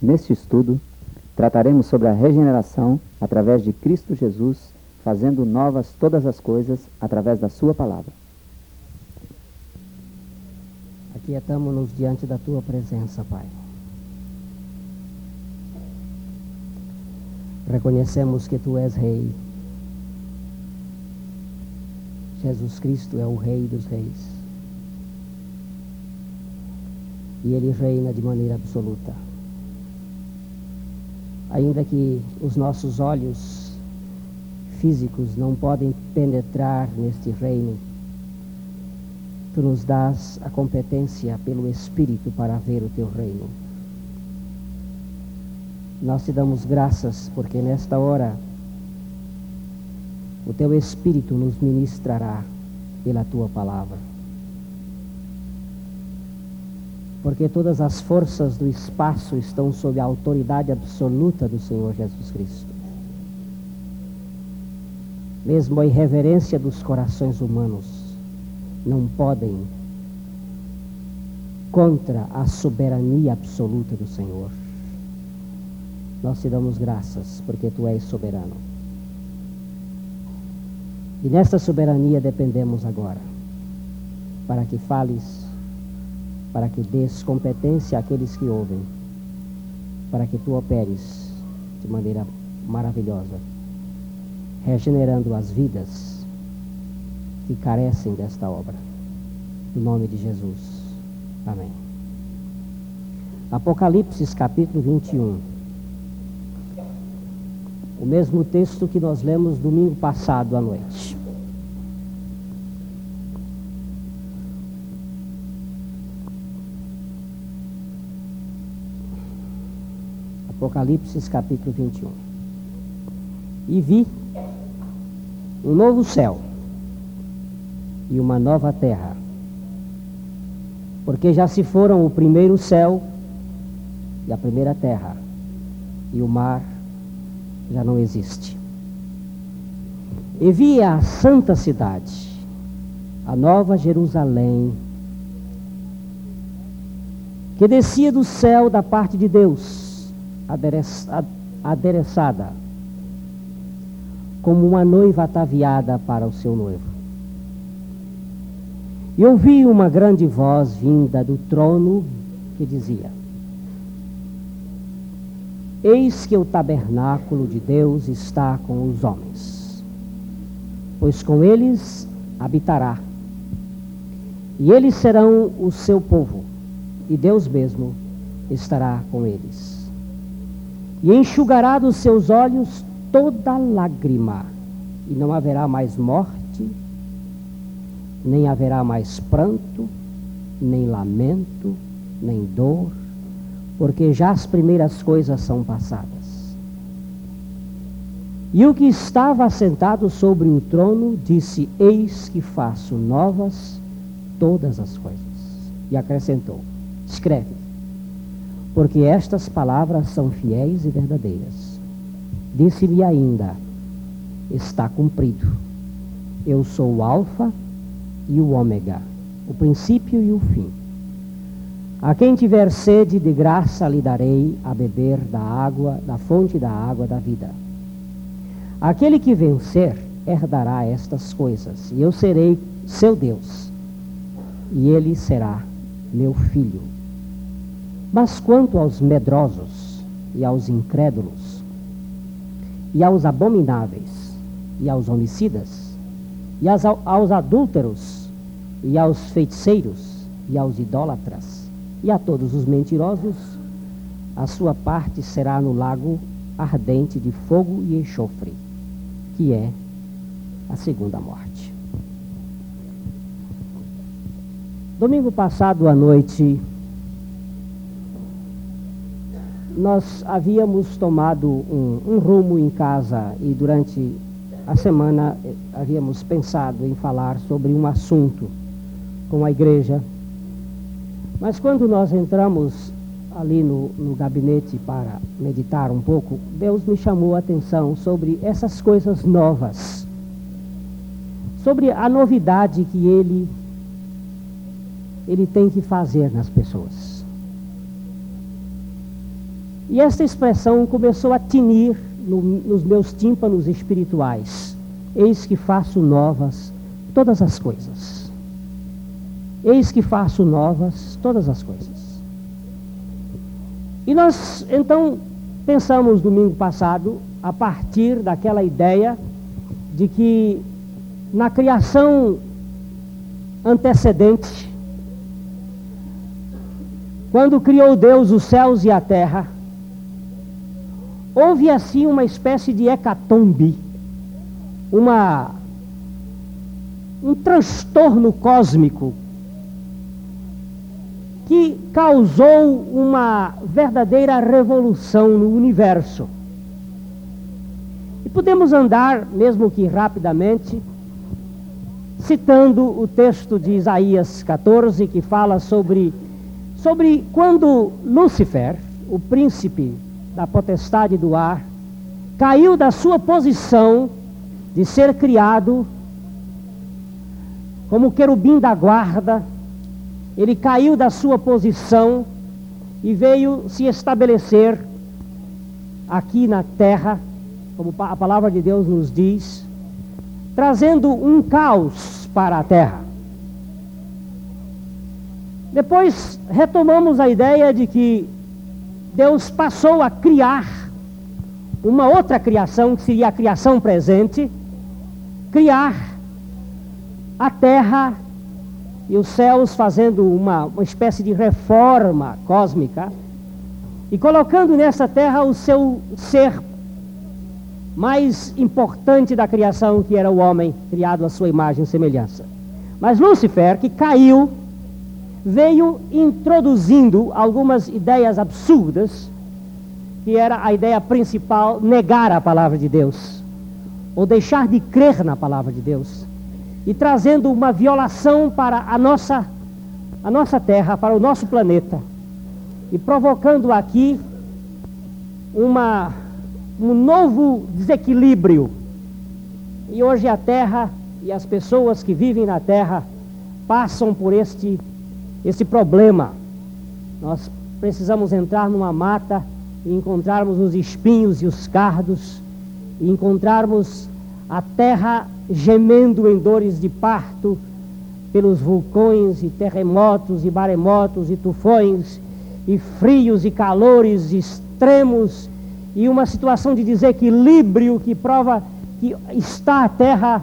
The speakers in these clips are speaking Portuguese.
Neste estudo, trataremos sobre a regeneração através de Cristo Jesus, fazendo novas todas as coisas através da Sua palavra. Aquietamos-nos diante da Tua presença, Pai. Reconhecemos que Tu és Rei. Jesus Cristo é o Rei dos Reis. E Ele reina de maneira absoluta ainda que os nossos olhos físicos não podem penetrar neste reino, tu nos dás a competência pelo Espírito para ver o teu reino. Nós te damos graças porque nesta hora o teu Espírito nos ministrará pela tua palavra. Porque todas as forças do espaço estão sob a autoridade absoluta do Senhor Jesus Cristo. Mesmo a irreverência dos corações humanos não podem contra a soberania absoluta do Senhor. Nós te damos graças porque tu és soberano. E nesta soberania dependemos agora, para que fales para que dês competência àqueles que ouvem, para que tu operes de maneira maravilhosa, regenerando as vidas que carecem desta obra. No nome de Jesus. Amém. Apocalipse capítulo 21. O mesmo texto que nós lemos domingo passado à noite. Apocalipse capítulo 21. E vi um novo céu e uma nova terra, porque já se foram o primeiro céu e a primeira terra, e o mar já não existe. E vi a santa cidade, a nova Jerusalém, que descia do céu da parte de Deus adereçada, como uma noiva ataviada para o seu noivo. E ouvi uma grande voz vinda do trono que dizia: Eis que o tabernáculo de Deus está com os homens, pois com eles habitará, e eles serão o seu povo, e Deus mesmo estará com eles e enxugará dos seus olhos toda lágrima, e não haverá mais morte, nem haverá mais pranto, nem lamento, nem dor, porque já as primeiras coisas são passadas. E o que estava assentado sobre o trono disse: Eis que faço novas todas as coisas. E acrescentou: Escreve porque estas palavras são fiéis e verdadeiras. Disse-me ainda: está cumprido. Eu sou o Alfa e o Ômega, o princípio e o fim. A quem tiver sede, de graça lhe darei a beber da água, da fonte da água da vida. Aquele que vencer herdará estas coisas, e eu serei seu Deus, e ele será meu filho. Mas quanto aos medrosos e aos incrédulos, e aos abomináveis, e aos homicidas, e aos, aos adúlteros, e aos feiticeiros, e aos idólatras, e a todos os mentirosos, a sua parte será no lago ardente de fogo e enxofre, que é a segunda morte. Domingo passado à noite, nós havíamos tomado um, um, rumo em casa e durante a semana eh, havíamos pensado em falar sobre um assunto com a igreja. Mas quando nós entramos ali no, no gabinete para meditar um pouco, Deus me chamou a atenção sobre essas coisas novas, sobre a novidade que Ele, ele tem que fazer nas pessoas. E esta expressão começou a tinir no, nos meus tímpanos espirituais. Eis que faço novas todas as coisas. Eis que faço novas todas as coisas. E nós então pensamos domingo passado a partir daquela ideia de que na criação antecedente, quando criou Deus os céus e a terra, houve assim uma espécie de hecatombe, uma, um transtorno cósmico que causou uma verdadeira revolução no universo. E podemos andar, mesmo que rapidamente, citando o texto de Isaías 14, que fala sobre, sobre quando Lúcifer, o príncipe da potestade do ar, caiu da sua posição de ser criado como querubim da guarda, ele caiu da sua posição e veio se estabelecer aqui na terra como a palavra de Deus nos diz, trazendo um caos para a terra. Depois retomamos a ideia de que Deus passou a criar uma outra criação, que seria a criação presente, criar a terra e os céus fazendo uma, uma espécie de reforma cósmica e colocando nessa terra o seu ser mais importante da criação, que era o homem, criado à sua imagem e semelhança. Mas Lúcifer, que caiu, veio introduzindo algumas ideias absurdas, que era a ideia principal, negar a palavra de Deus, ou deixar de crer na palavra de Deus, e trazendo uma violação para a nossa, a nossa terra, para o nosso planeta, e provocando aqui uma um novo desequilíbrio. E hoje a terra e as pessoas que vivem na terra passam por este, este problema. Nós precisamos entrar numa mata e encontrarmos os espinhos e os cardos, e encontrarmos a terra gemendo em dores de parto pelos vulcões e terremotos e maremotos e tufões e frios e calores extremos e uma situação de desequilíbrio que prova que está a terra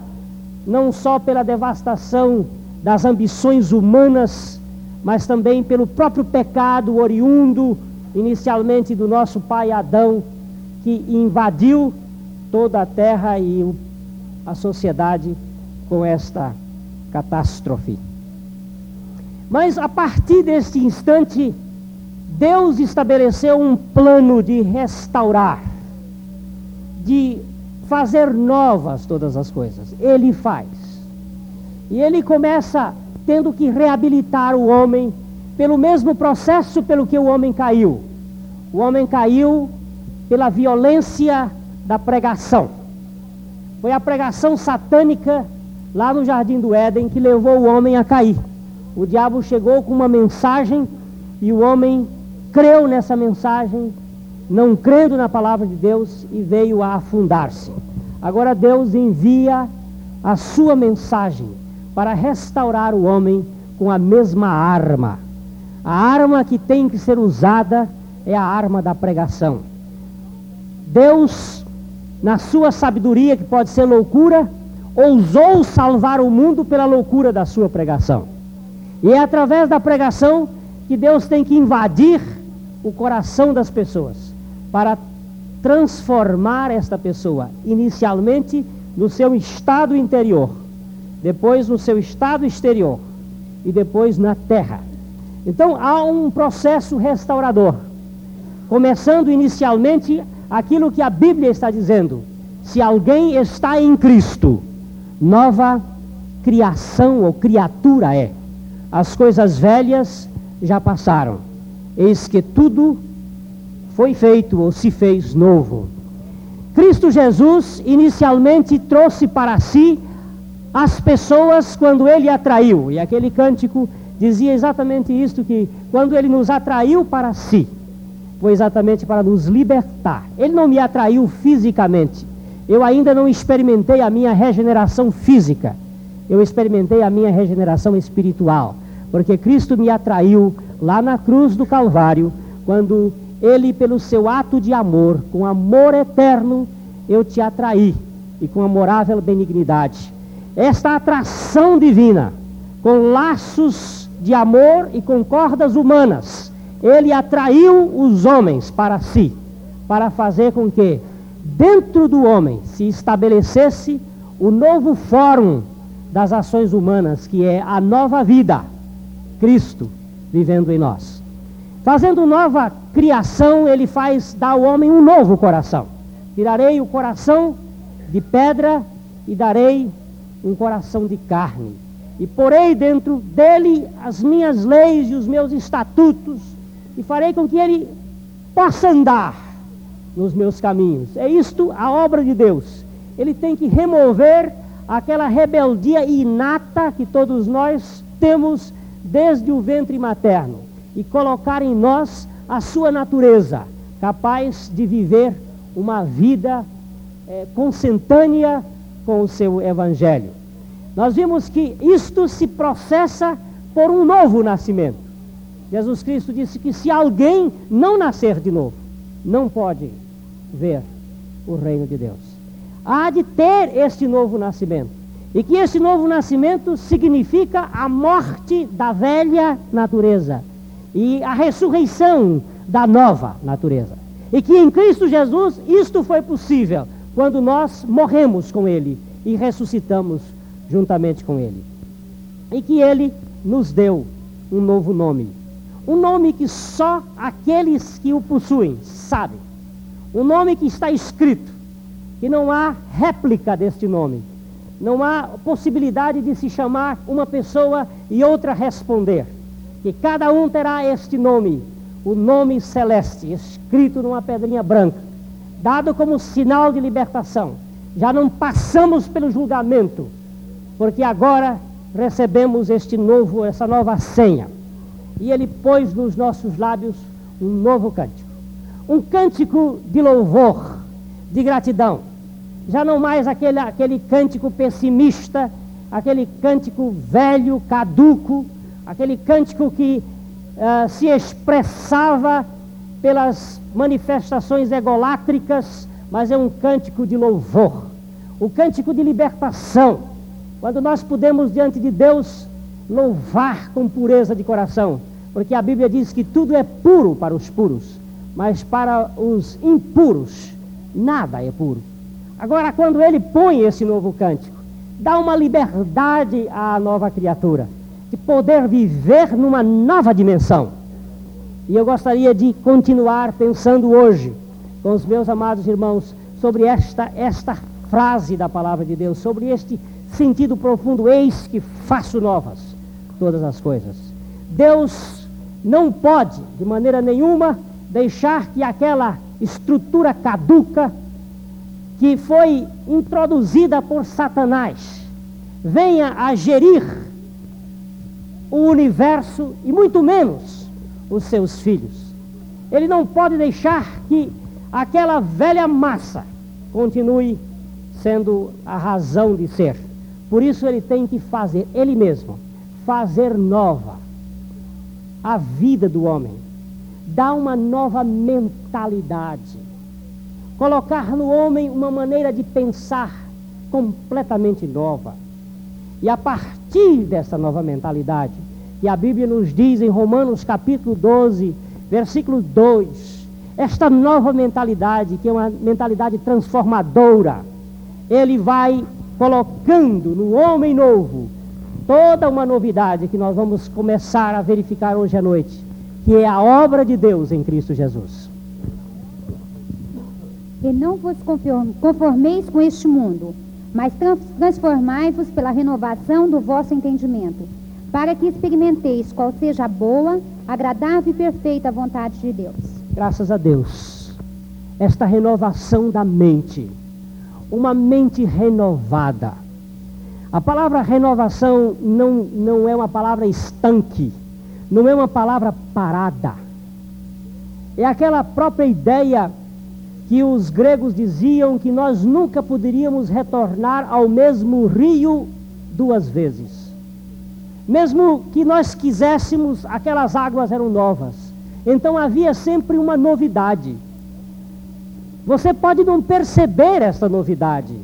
não só pela devastação das ambições humanas, mas também pelo próprio pecado oriundo inicialmente do nosso pai Adão, que invadiu toda a terra e a sociedade com esta catástrofe. Mas a partir deste instante, Deus estabeleceu um plano de restaurar, de fazer novas todas as coisas. Ele faz. E ele começa tendo que reabilitar o homem pelo mesmo processo pelo que o homem caiu. O homem caiu pela violência da pregação. Foi a pregação satânica lá no jardim do Éden que levou o homem a cair. O diabo chegou com uma mensagem e o homem creu nessa mensagem, não crendo na palavra de Deus e veio a afundar-se. Agora Deus envia a sua mensagem para restaurar o homem com a mesma arma. A arma que tem que ser usada é a arma da pregação. Deus, na sua sabedoria, que pode ser loucura, ousou salvar o mundo pela loucura da sua pregação. E é através da pregação que Deus tem que invadir o coração das pessoas, para transformar esta pessoa, inicialmente no seu estado interior, depois no seu estado exterior e depois na terra. Então há um processo restaurador, começando inicialmente aquilo que a Bíblia está dizendo: se alguém está em Cristo, nova criação ou criatura é. As coisas velhas já passaram eis que tudo foi feito ou se fez novo. Cristo Jesus inicialmente trouxe para si as pessoas quando ele atraiu, e aquele cântico dizia exatamente isto que quando ele nos atraiu para si, foi exatamente para nos libertar. Ele não me atraiu fisicamente. Eu ainda não experimentei a minha regeneração física. Eu experimentei a minha regeneração espiritual. Porque Cristo me atraiu lá na cruz do Calvário, quando Ele, pelo seu ato de amor, com amor eterno, eu te atraí e com amorável benignidade. Esta atração divina, com laços de amor e com cordas humanas, ele atraiu os homens para si, para fazer com que dentro do homem se estabelecesse o novo fórum das ações humanas, que é a nova vida, Cristo vivendo em nós. Fazendo nova criação, ele faz dar ao homem um novo coração. Tirarei o coração de pedra e darei um coração de carne. E porei dentro dele as minhas leis e os meus estatutos, e farei com que ele possa andar nos meus caminhos. É isto a obra de Deus. Ele tem que remover aquela rebeldia inata que todos nós temos desde o ventre materno e colocar em nós a sua natureza, capaz de viver uma vida é, consentânea com o seu evangelho. Nós vimos que isto se processa por um novo nascimento. Jesus Cristo disse que se alguém não nascer de novo, não pode ver o reino de Deus. Há de ter este novo nascimento. E que este novo nascimento significa a morte da velha natureza e a ressurreição da nova natureza. E que em Cristo Jesus isto foi possível quando nós morremos com Ele e ressuscitamos juntamente com Ele. E que Ele nos deu um novo nome. Um nome que só aqueles que o possuem sabem. Um nome que está escrito, que não há réplica deste nome. Não há possibilidade de se chamar uma pessoa e outra responder. Que cada um terá este nome, o nome celeste, escrito numa pedrinha branca dado como sinal de libertação. Já não passamos pelo julgamento, porque agora recebemos este novo, essa nova senha. E ele pôs nos nossos lábios um novo cântico. Um cântico de louvor, de gratidão. Já não mais aquele, aquele cântico pessimista, aquele cântico velho, caduco, aquele cântico que uh, se expressava pelas manifestações egolátricas, mas é um cântico de louvor, o um cântico de libertação. Quando nós podemos diante de Deus louvar com pureza de coração, porque a Bíblia diz que tudo é puro para os puros, mas para os impuros nada é puro. Agora, quando ele põe esse novo cântico, dá uma liberdade à nova criatura de poder viver numa nova dimensão e eu gostaria de continuar pensando hoje com os meus amados irmãos sobre esta, esta frase da palavra de Deus, sobre este sentido profundo: eis que faço novas todas as coisas. Deus não pode, de maneira nenhuma, deixar que aquela estrutura caduca que foi introduzida por Satanás venha a gerir o universo e muito menos os seus filhos. Ele não pode deixar que aquela velha massa continue sendo a razão de ser. Por isso ele tem que fazer, ele mesmo, fazer nova a vida do homem, dar uma nova mentalidade, colocar no homem uma maneira de pensar completamente nova. E a partir dessa nova mentalidade, e a Bíblia nos diz em Romanos capítulo 12, versículo 2, esta nova mentalidade, que é uma mentalidade transformadora, ele vai colocando no homem novo toda uma novidade que nós vamos começar a verificar hoje à noite, que é a obra de Deus em Cristo Jesus. E não vos conformeis com este mundo, mas transformai-vos pela renovação do vosso entendimento para que experimenteis qual seja a boa, agradável e perfeita vontade de Deus. Graças a Deus. Esta renovação da mente, uma mente renovada. A palavra renovação não, não é uma palavra estanque, não é uma palavra parada. É aquela própria ideia que os gregos diziam que nós nunca poderíamos retornar ao mesmo rio duas vezes. Mesmo que nós quiséssemos, aquelas águas eram novas. Então havia sempre uma novidade. Você pode não perceber essa novidade,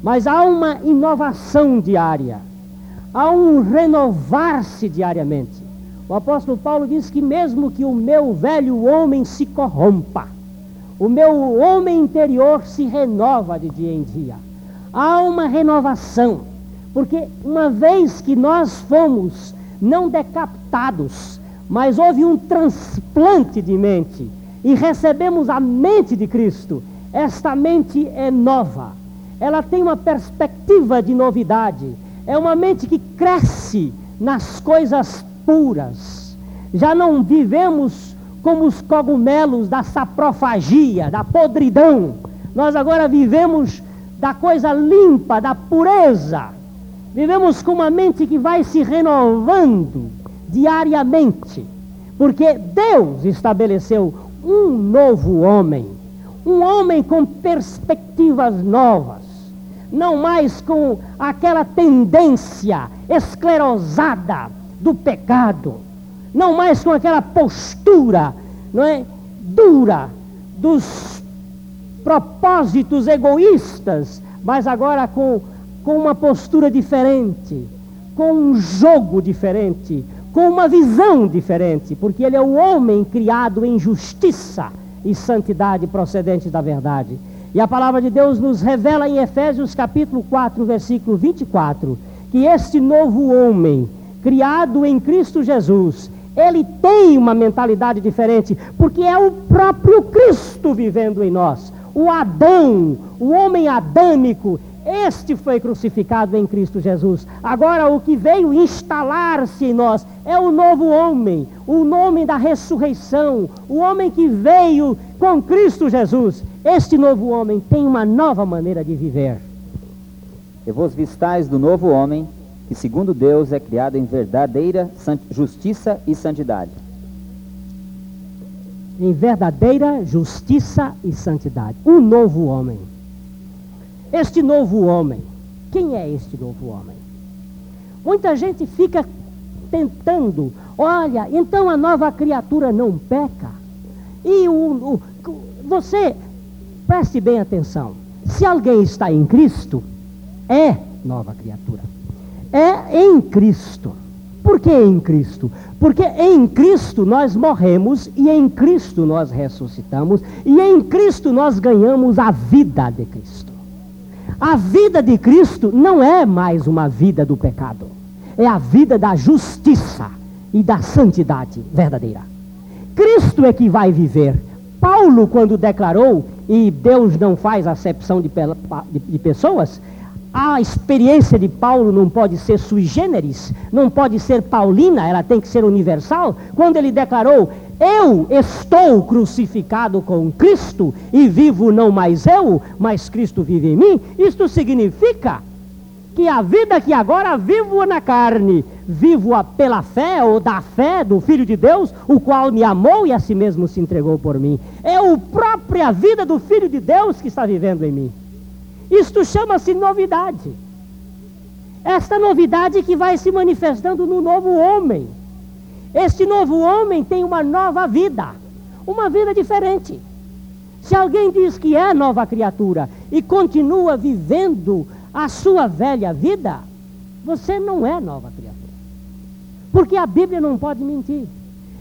mas há uma inovação diária, há um renovar-se diariamente. O apóstolo Paulo diz que mesmo que o meu velho homem se corrompa, o meu homem interior se renova de dia em dia. Há uma renovação, porque uma vez que nós fomos não decapitados, mas houve um transplante de mente e recebemos a mente de Cristo, esta mente é nova, ela tem uma perspectiva de novidade, é uma mente que cresce nas coisas puras. Já não vivemos como os cogumelos da saprofagia, da podridão. Nós agora vivemos da coisa limpa, da pureza. Vivemos com uma mente que vai se renovando diariamente. Porque Deus estabeleceu um novo homem, um homem com perspectivas novas, não mais com aquela tendência esclerosada do pecado, não mais com aquela postura, não é, dura dos propósitos egoístas, mas agora com, com uma postura diferente, com um jogo diferente, com uma visão diferente, porque ele é o homem criado em justiça e santidade procedente da verdade. E a palavra de Deus nos revela em Efésios capítulo 4, versículo 24, que este novo homem, criado em Cristo Jesus, ele tem uma mentalidade diferente, porque é o próprio Cristo vivendo em nós. O Adão, o homem adâmico, este foi crucificado em Cristo Jesus. Agora, o que veio instalar-se em nós é o novo homem, o nome da ressurreição, o homem que veio com Cristo Jesus. Este novo homem tem uma nova maneira de viver. E vos vistais do novo homem, que segundo Deus é criado em verdadeira justiça e santidade. Em verdadeira justiça e santidade. Um novo homem. Este novo homem, quem é este novo homem? Muita gente fica tentando, olha, então a nova criatura não peca. E o, o, você, preste bem atenção, se alguém está em Cristo, é nova criatura. É em Cristo. Por que em Cristo? Porque em Cristo nós morremos e em Cristo nós ressuscitamos e em Cristo nós ganhamos a vida de Cristo. A vida de Cristo não é mais uma vida do pecado, é a vida da justiça e da santidade verdadeira. Cristo é que vai viver. Paulo, quando declarou, e Deus não faz acepção de, de, pessoas, a experiência de Paulo não pode ser sui generis, não pode ser paulina, ela tem que ser universal. Quando ele declarou: eu estou crucificado com Cristo e vivo não mais eu, mas Cristo vive em mim. Isto significa que a vida que agora vivo na carne, vivo-a pela fé ou da fé do Filho de Deus, o qual me amou e a si mesmo se entregou por mim. É a própria vida do Filho de Deus que está vivendo em mim. Isto chama-se novidade. Esta novidade que vai se manifestando no novo homem este novo homem tem uma nova vida, uma vida diferente. Se alguém diz que é nova criatura e continua vivendo a sua velha vida, você não é nova criatura. Porque a Bíblia não pode mentir.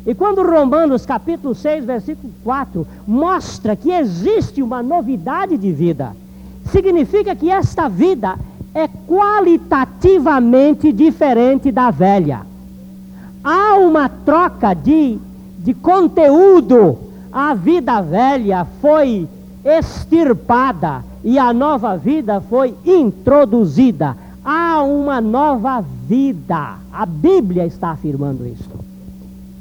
E quando Romanos capítulo 6, versículo 4 mostra que existe uma novidade de vida, significa que esta vida é qualitativamente diferente da velha há uma troca de, de conteúdo. A vida velha foi extirpada e a nova vida foi introduzida. Há uma nova vida. A Bíblia está afirmando isso.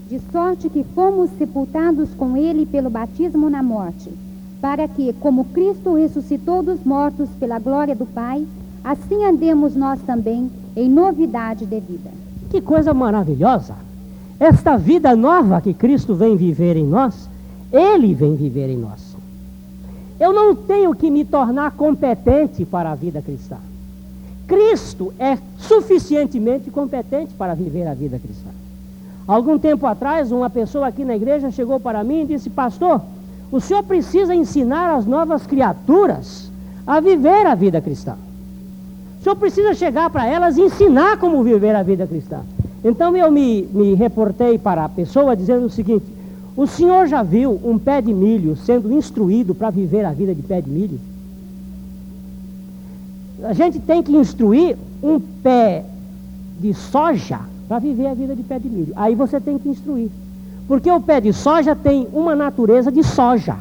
De sorte que fomos sepultados com ele pelo batismo na morte, para que, como Cristo ressuscitou dos mortos pela glória do Pai, assim andemos nós também em novidade de vida. Que coisa maravilhosa! Esta vida nova que Cristo vem viver em nós Ele vem viver em nós. Eu não tenho que me tornar competente para a vida cristã. Cristo é suficientemente competente para viver a vida cristã. Algum tempo atrás, uma pessoa aqui na igreja chegou para mim e disse: Pastor, o senhor precisa ensinar as novas criaturas a viver a vida cristã. Senhor precisa chegar para elas e ensinar como viver a vida cristã. Então eu me, me reportei para a pessoa dizendo o seguinte: O senhor já viu um pé de milho sendo instruído para viver a vida de pé de milho? A gente tem que instruir um pé de soja para viver a vida de pé de milho. Aí você tem que instruir. Porque o pé de soja tem uma natureza de soja.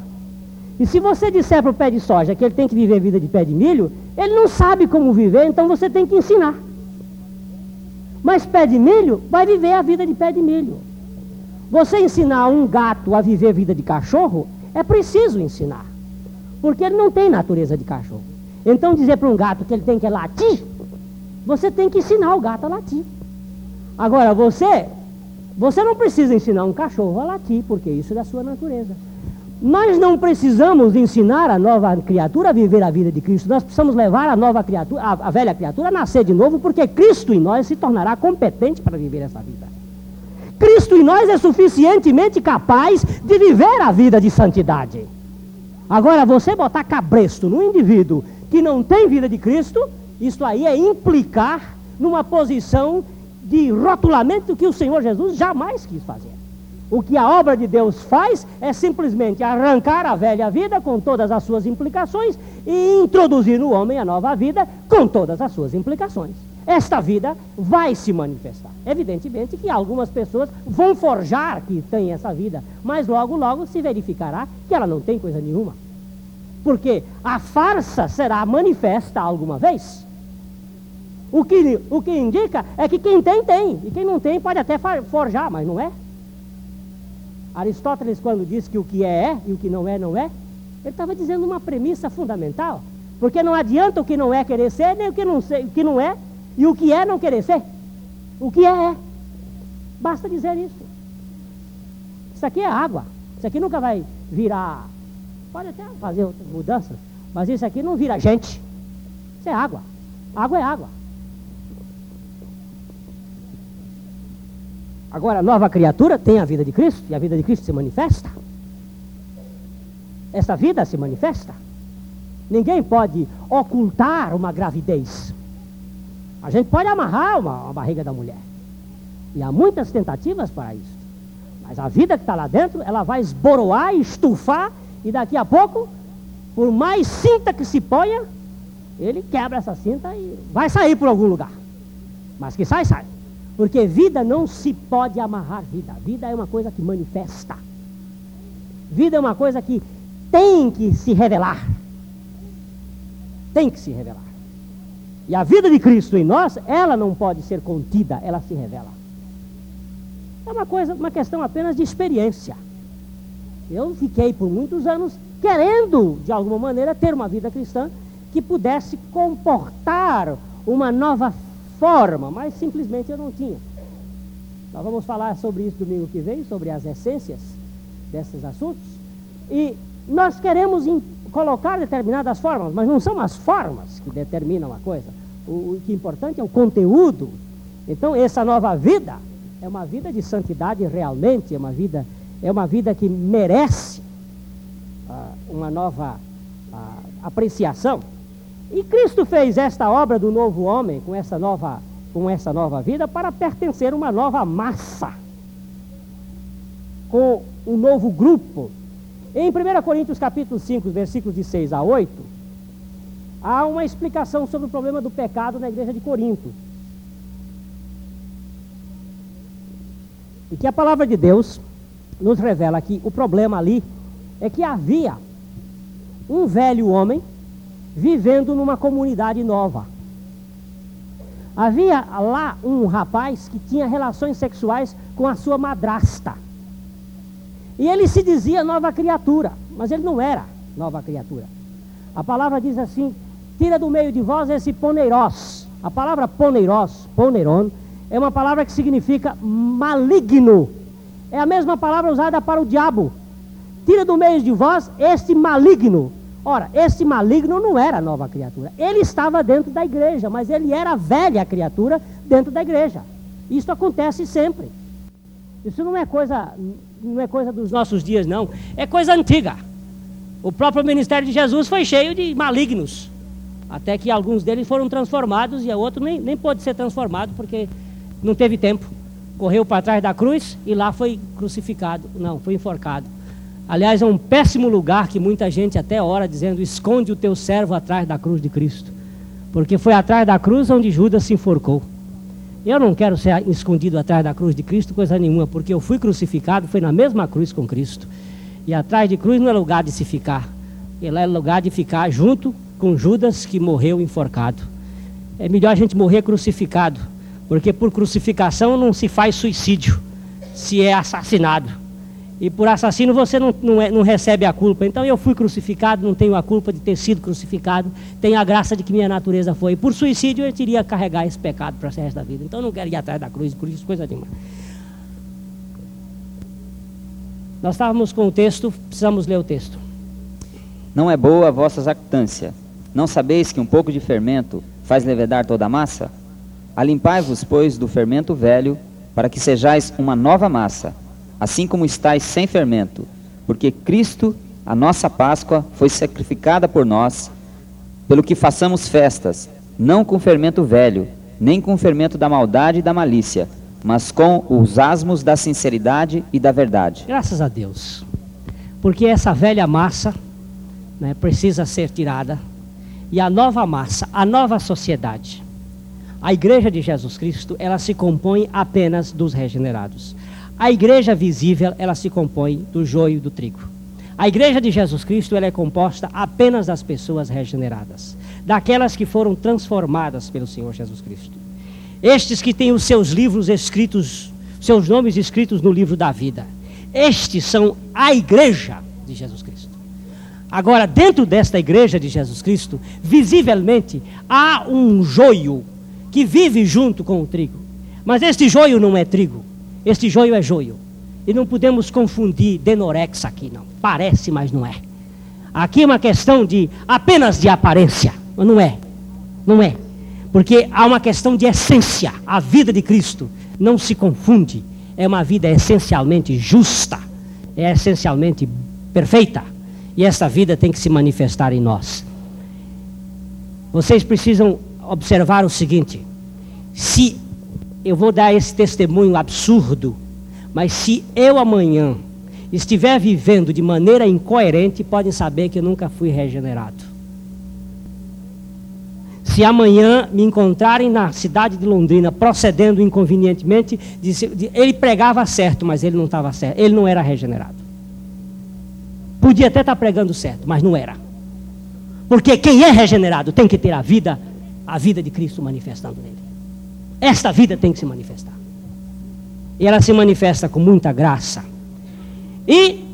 E se você disser para o pé de soja que ele tem que viver vida de pé de milho, ele não sabe como viver, então você tem que ensinar. Mas pé de milho vai viver a vida de pé de milho. Você ensinar um gato a viver vida de cachorro, é preciso ensinar. Porque ele não tem natureza de cachorro. Então dizer para um gato que ele tem que latir, você tem que ensinar o gato a latir. Agora você, você não precisa ensinar um cachorro a latir, porque isso é da sua natureza. Nós não precisamos ensinar a nova criatura a viver a vida de Cristo. Nós precisamos levar a nova criatura, a, velha criatura a nascer de novo, porque Cristo em nós se tornará competente para viver essa vida. Cristo em nós é suficientemente capaz de viver a vida de santidade. Agora, você botar cabresto no indivíduo que não tem vida de Cristo, isso aí é implicar numa posição de rotulamento que o Senhor Jesus jamais quis fazer. O que a obra de Deus faz é simplesmente arrancar a velha vida com todas as suas implicações e introduzir no homem a nova vida com todas as suas implicações. Esta vida vai se manifestar. Evidentemente que algumas pessoas vão forjar que tem essa vida, mas logo, logo se verificará que ela não tem coisa nenhuma. Porque a farsa será manifesta alguma vez. O que, o que indica é que quem tem, tem. E quem não tem pode até forjar, mas não é. Aristóteles, quando disse que o que é, é e o que não é, não é, ele estava dizendo uma premissa fundamental. Porque não adianta o que não é querer ser, nem o que não, ser, o que não é, e o que é não querer ser. O que é, é. Basta dizer isso. Isso aqui é água. Isso aqui nunca vai virar Pode até fazer outras mudanças, mas isso aqui não vira gente. Isso é água. Água é água. Agora, a nova criatura tem a vida de Cristo, e a vida de Cristo se manifesta. Essa vida se manifesta. Ninguém pode ocultar uma gravidez. A gente pode amarrar uma, uma barriga da mulher. E há muitas tentativas para isso. Mas a vida que está lá dentro, ela vai esboroar, estufar e daqui a pouco, por mais cinta que se ponha, ele quebra essa cinta e vai sair por algum lugar. Mas que sai, sai. Porque vida não se pode amarrar vida. Vida é uma coisa que manifesta. Vida é uma coisa que tem que se revelar. Tem que se revelar. E a vida de Cristo em nós, ela não pode ser contida, ela se revela. É uma coisa, uma questão apenas de experiência. Eu fiquei por muitos anos querendo, de alguma maneira, ter uma vida cristã que pudesse comportar uma nova forma, mas simplesmente eu não tinha. Nós vamos falar sobre isso domingo que vem, sobre as essências desses assuntos. E nós queremos colocar determinadas formas, mas não são as formas que determinam a coisa. O, o que é importante é o conteúdo. Então, essa nova vida é uma vida de santidade realmente, é uma vida é uma vida que merece uh, uma nova uh, apreciação. E Cristo fez esta obra do novo homem com essa nova, com essa nova vida para pertencer a uma nova massa, com um novo grupo. Em 1 Coríntios capítulo 5, versículos de 6 a 8, há uma explicação sobre o problema do pecado na igreja de Corinto. E que a palavra de Deus nos revela que o problema ali é que havia um velho homem vivendo numa comunidade nova. Havia lá um rapaz que tinha relações sexuais com a sua madrasta. E ele se dizia nova criatura, mas ele não era nova criatura. A palavra diz assim: tira do meio de vós esse poneirós. A palavra poneirós, poneron, é uma palavra que significa maligno é a mesma palavra usada para o diabo. tira do meio de vós este maligno. Ora, este maligno não era nova criatura. Ele estava dentro da igreja, mas ele era velha criatura dentro da igreja. Isso acontece sempre. Isso não é coisa, não é coisa dos nossos dias, não. É coisa antiga. O próprio ministério de Jesus foi cheio de malignos. Até que alguns deles foram transformados e o outro nem, nem pôde ser transformado porque não teve tempo. Correu para trás da cruz e lá foi crucificado. Não, foi enforcado. Aliás, é um péssimo lugar que muita gente até ora dizendo: esconde o teu servo atrás da cruz de Cristo. Porque foi atrás da cruz onde Judas se enforcou. Eu não quero ser escondido atrás da cruz de Cristo, coisa nenhuma, porque eu fui crucificado, foi na mesma cruz com Cristo. E atrás de cruz não é lugar de se ficar. Ele é lugar de ficar junto com Judas que morreu enforcado. É melhor a gente morrer crucificado, porque por crucificação não se faz suicídio, se é assassinado. E por assassino você não, não, é, não, recebe a culpa. Então eu fui crucificado, não tenho a culpa de ter sido crucificado, tenho a graça de que minha natureza foi. E por suicídio eu que carregar esse pecado para o resto da vida. Então eu não quero ir atrás da cruz, cruz, coisa nenhuma. Nós estávamos com o texto, precisamos ler o texto. Não é boa a vossa jactância. Não sabeis que um pouco de fermento faz levedar toda a massa? Alimpai-vos, pois, do fermento velho, para que sejais uma nova massa, assim como estáis sem fermento, porque Cristo, a nossa Páscoa, foi sacrificada por nós, pelo que façamos festas, não com fermento velho, nem com fermento da maldade e da malícia, mas com os asmos da sinceridade e da verdade. Graças a Deus. Porque essa velha massa né, precisa ser tirada e a nova massa, a nova sociedade. A igreja de Jesus Cristo, ela se compõe apenas dos regenerados. A igreja visível, ela se compõe do joio e do trigo. A igreja de Jesus Cristo, ela é composta apenas das pessoas regeneradas, daquelas que foram transformadas pelo Senhor Jesus Cristo. Estes que têm os seus livros escritos, seus nomes escritos no livro da vida. Estes são a igreja de Jesus Cristo. Agora, dentro desta igreja de Jesus Cristo, visivelmente há um joio que vive junto com o trigo. Mas este joio não é trigo, este joio é joio. E não podemos confundir denorex aqui, não. Parece, mas não é. Aqui é uma questão de apenas de aparência, mas não é. Não é. Porque há uma questão de essência. A vida de Cristo não se confunde. É uma vida essencialmente justa, é essencialmente perfeita. E essa vida tem que se manifestar em nós. Vocês precisam observar o seguinte: se eu vou dar esse testemunho absurdo, mas se eu amanhã estiver vivendo de maneira incoerente, podem saber que eu nunca fui regenerado. Se amanhã me encontrarem na cidade de Londrina procedendo inconvenientemente, ele pregava certo, mas ele não estava certo, ele não era regenerado. Podia até estar pregando certo, mas não era. Porque quem é regenerado tem que ter a vida, a vida de Cristo manifestando nele. Esta vida tem que se manifestar. E ela se manifesta com muita graça. E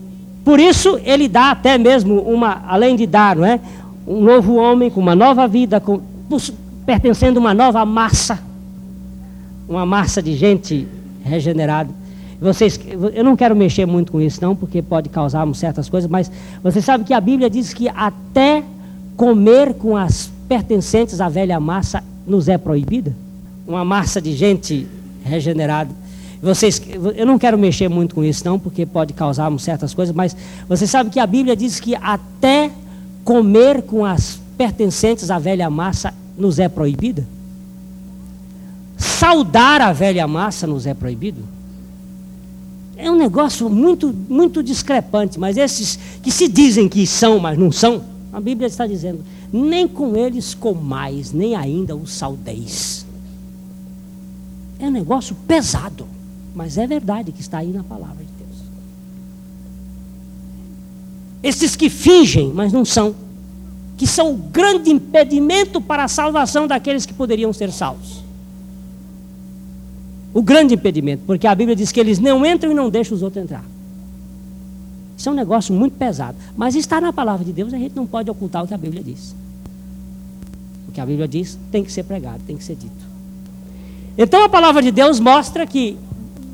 por isso ele dá até mesmo uma, além de dar, não é? Um novo homem com uma nova vida, com, pertencendo a uma nova massa, uma massa de gente regenerada. Vocês, eu não quero mexer muito com isso, não, porque pode causar certas coisas, mas você sabe que a Bíblia diz que até comer com as pertencentes à velha massa nos é proibida? Uma massa de gente regenerada. Vocês, eu não quero mexer muito com isso, não, porque pode causar certas coisas, mas você sabe que a Bíblia diz que até comer com as pertencentes à velha massa nos é proibida? Saudar a velha massa nos é proibido? é um negócio muito, muito discrepante, mas esses que se dizem que são, mas não são, a Bíblia está dizendo, nem com eles comais, nem ainda os saudeis. É um negócio pesado, mas é verdade que está aí na palavra de Deus. Esses que fingem, mas não são, que são o grande impedimento para a salvação daqueles que poderiam ser salvos o grande impedimento, porque a Bíblia diz que eles não entram e não deixam os outros entrar. Isso é um negócio muito pesado. Mas está na palavra de Deus, a gente não pode ocultar o que a Bíblia diz. O que a Bíblia diz tem que ser pregado, tem que ser dito. Então a palavra de Deus mostra que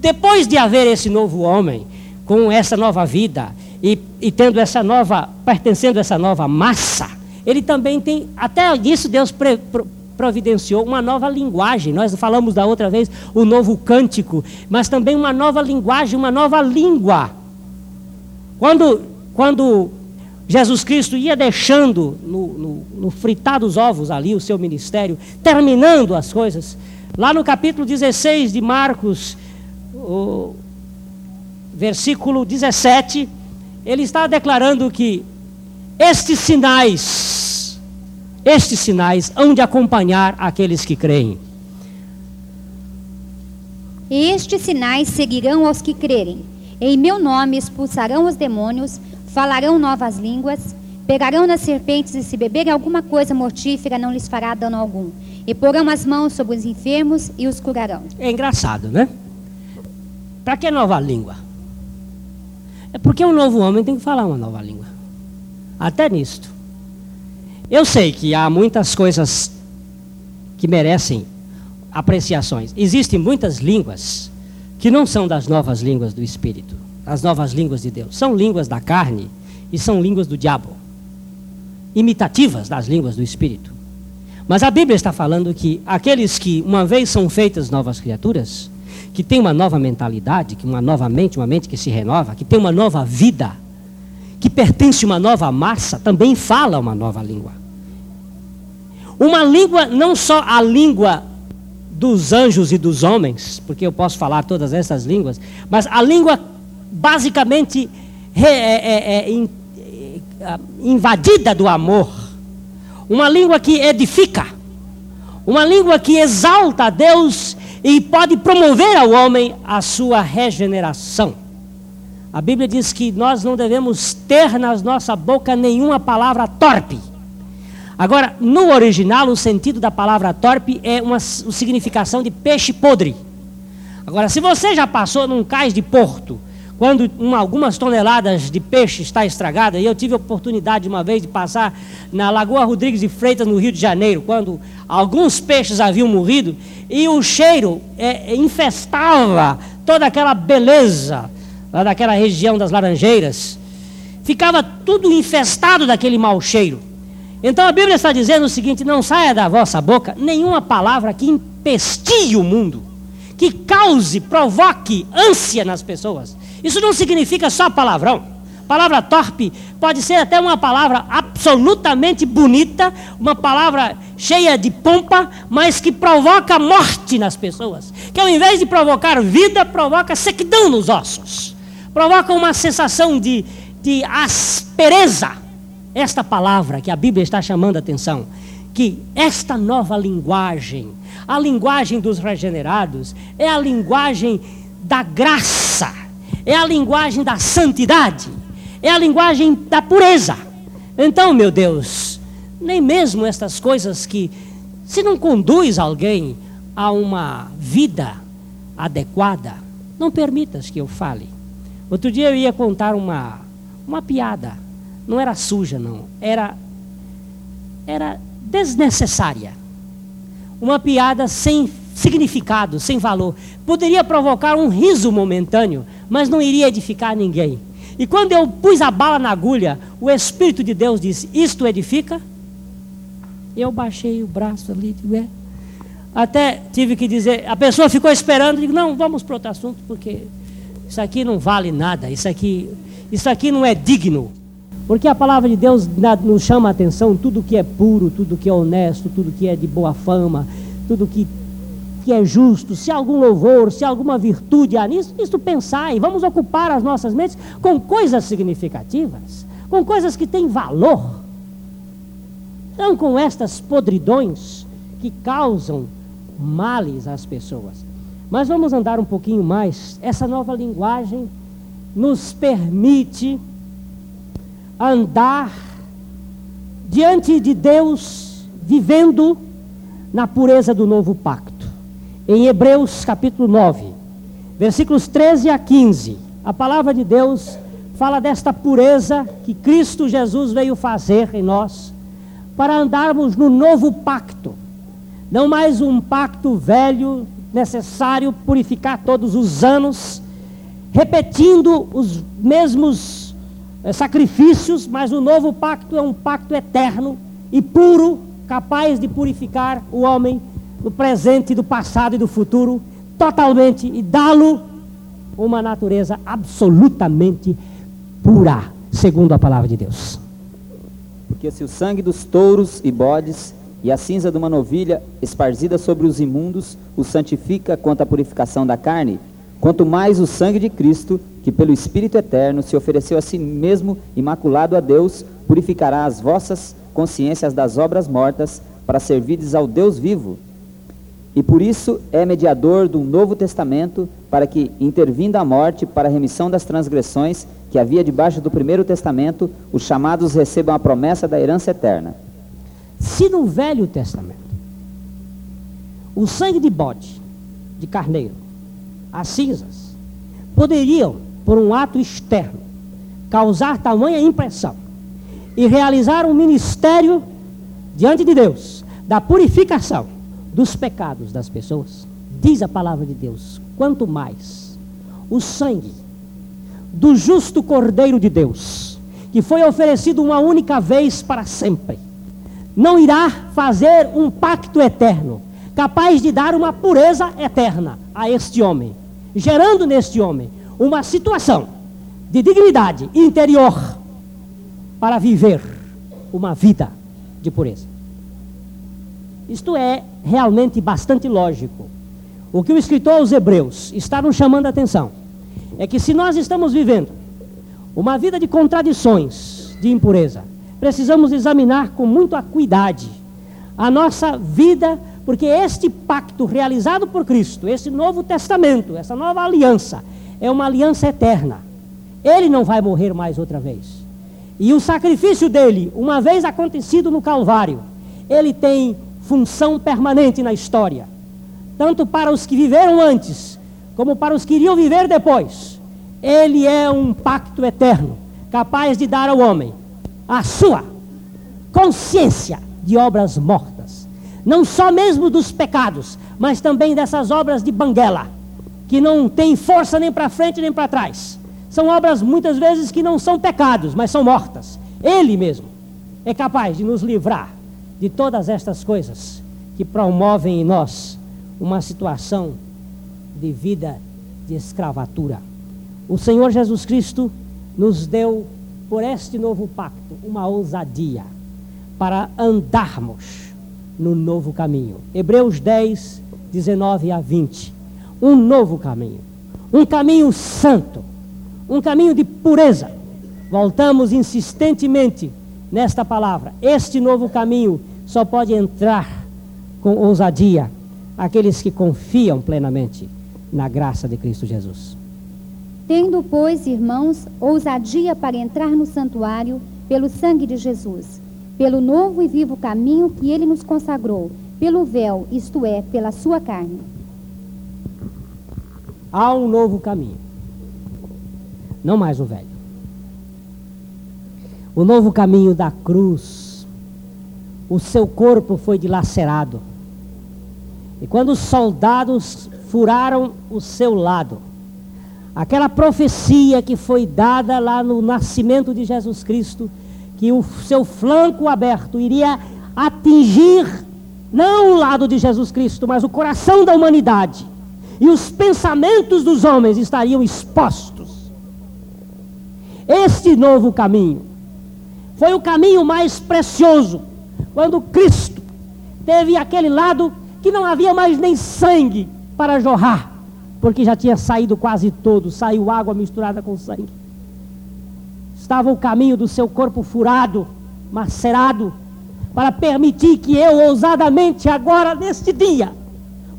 depois de haver esse novo homem, com essa nova vida, e, e tendo essa nova, pertencendo a essa nova massa, ele também tem, até isso Deus pre, pro, providenciou uma nova linguagem. Nós falamos da outra vez o novo cântico, mas também uma nova linguagem, uma nova língua. Quando, quando Jesus Cristo ia deixando no, no, no fritar dos ovos ali o seu ministério, terminando as coisas, lá no capítulo 16 de Marcos, o versículo 17, ele está declarando que estes sinais, estes sinais hão de acompanhar aqueles que creem. Estes sinais seguirão aos que crerem. Em meu nome expulsarão os demônios, falarão novas línguas, pegarão nas serpentes e se beberem alguma coisa mortífera não lhes fará dano algum. E porão as mãos sobre os enfermos e os curarão. É engraçado, né? Para que nova língua? É porque um novo homem tem que falar uma nova língua. Até nisto. Eu sei que há muitas coisas que merecem apreciações. Existem muitas línguas que não são das novas línguas do Espírito, as novas línguas de Deus. São línguas da carne e são línguas do diabo, imitativas das línguas do Espírito. Mas a Bíblia está falando que aqueles que uma vez são feitas novas criaturas, que têm uma nova mentalidade, que uma nova mente, uma mente que se renova, que tem uma nova vida, que pertence a uma nova massa, também fala uma nova língua. Uma língua, não só a língua dos anjos e dos homens, porque eu posso falar todas essas línguas, mas a língua basicamente é, é, é, é, invadida do amor. Uma língua que edifica, uma língua que exalta a Deus e pode promover ao homem a sua regeneração. A Bíblia diz que nós não devemos ter na nossa boca nenhuma palavra torpe. Agora, no original, o sentido da palavra torpe é uma, significação de peixe podre. Agora, se você já passou num cais de porto, quando uma, algumas toneladas de peixe está estragada, e eu tive a oportunidade uma vez de passar na Lagoa Rodrigues de Freitas, no Rio de Janeiro, quando alguns peixes haviam morrido, e o cheiro é, infestava toda aquela beleza lá daquela região das Laranjeiras, ficava tudo infestado daquele mau cheiro. Então a Bíblia está dizendo o seguinte: não saia da vossa boca nenhuma palavra que empestie o mundo, que cause, provoque ânsia nas pessoas. Isso não significa só palavrão. Palavra torpe pode ser até uma palavra absolutamente bonita, uma palavra cheia de pompa, mas que provoca morte nas pessoas. Que ao invés de provocar vida, provoca sequidão nos ossos provoca uma sensação de, de aspereza. Esta palavra que a Bíblia está chamando a atenção, que esta nova linguagem, a linguagem dos regenerados, é a linguagem da graça, é a linguagem da santidade, é a linguagem da pureza. Então, meu Deus, nem mesmo estas coisas que, se não conduz alguém a uma vida adequada, não permitas que eu fale. Outro dia eu ia contar uma, uma piada. Não era suja, não. Era, era desnecessária. Uma piada sem significado, sem valor. Poderia provocar um riso momentâneo, mas não iria edificar ninguém. E quando eu pus a bala na agulha, o Espírito de Deus disse: Isto edifica? Eu baixei o braço ali, é. Até tive que dizer, a pessoa ficou esperando, digo, não, vamos para outro assunto, porque isso aqui não vale nada, isso aqui, isso aqui não é digno. Porque a palavra de Deus nos chama a atenção, tudo que é puro, tudo que é honesto, tudo que é de boa fama, tudo que, que é justo, se há algum louvor, se há alguma virtude há nisso, isso pensai, vamos ocupar as nossas mentes com coisas significativas, com coisas que têm valor. Não com estas podridões que causam males às pessoas. Mas vamos andar um pouquinho mais. Essa nova linguagem nos permite andar diante de Deus, vivendo na pureza do novo pacto. Em Hebreus capítulo 9, versículos 13 a 15, a palavra de Deus fala desta pureza que Cristo Jesus veio fazer em nós, para andarmos no novo pacto, não mais um pacto velho necessário purificar todos os anos, repetindo os mesmos é, sacrifícios, mas o novo pacto é um pacto eterno e puro, capaz de purificar o homem do presente, do passado e do futuro totalmente e dá-lo uma natureza absolutamente pura, segundo a palavra de Deus. Porque se o sangue dos touros e bodes e a cinza de uma novilha esparzida sobre os imundos o santifica quanto à purificação da carne, quanto mais o sangue de Cristo, que pelo Espírito eterno se ofereceu a si mesmo imaculado a Deus, purificará as vossas consciências das obras mortas para servirdes ao Deus vivo. E por isso é mediador do Novo Testamento, para que, intervindo a morte para a remissão das transgressões que havia debaixo do Primeiro Testamento, os chamados recebam a promessa da herança eterna. Se no Velho Testamento o sangue de bode, de carneiro, as cinzas, poderiam, por um ato externo, causar tamanha impressão e realizar um ministério diante de Deus da purificação dos pecados das pessoas, diz a palavra de Deus, quanto mais o sangue do justo Cordeiro de Deus, que foi oferecido uma única vez para sempre, não irá fazer um pacto eterno, capaz de dar uma pureza eterna a este homem, gerando neste homem uma situação de dignidade interior para viver uma vida de pureza. Isto é realmente bastante lógico. O que o escritor aos Hebreus está nos chamando a atenção é que se nós estamos vivendo uma vida de contradições, de impureza, precisamos examinar com muita acuidade a nossa vida, porque este pacto realizado por Cristo, esse novo testamento, essa nova aliança, é uma aliança eterna. Ele não vai morrer mais outra vez. E o sacrifício dele, uma vez acontecido no Calvário, ele tem função permanente na história, tanto para os que viveram antes, como para os que iriam viver depois. Ele é um pacto eterno, capaz de dar ao homem a sua consciência de obras mortas, não só mesmo dos pecados, mas também dessas obras de banguela, que não tem força nem para frente nem para trás. São obras muitas vezes que não são pecados, mas são mortas. Ele mesmo é capaz de nos livrar de todas estas coisas que promovem em nós uma situação de vida de escravatura. O Senhor Jesus Cristo nos deu, por este novo pacto, uma ousadia para andarmos no novo caminho. Hebreus 10, 19 a 20. Um novo caminho. Um caminho santo. Um caminho de pureza. Voltamos insistentemente nesta palavra. Este novo caminho só pode entrar com ousadia aqueles que confiam plenamente na graça de Cristo Jesus. Tendo, pois, irmãos, ousadia para entrar no santuário pelo sangue de Jesus, pelo novo e vivo caminho que ele nos consagrou, pelo véu, isto é, pela sua carne. Há um novo caminho, não mais o velho. O novo caminho da cruz. O seu corpo foi dilacerado. E quando os soldados furaram o seu lado, aquela profecia que foi dada lá no nascimento de Jesus Cristo, que o seu flanco aberto iria atingir não o lado de Jesus Cristo, mas o coração da humanidade. E os pensamentos dos homens estariam expostos. Este novo caminho foi o caminho mais precioso. Quando Cristo teve aquele lado que não havia mais nem sangue para jorrar, porque já tinha saído quase todo, saiu água misturada com sangue. Estava o caminho do seu corpo furado, macerado, para permitir que eu ousadamente, agora, neste dia,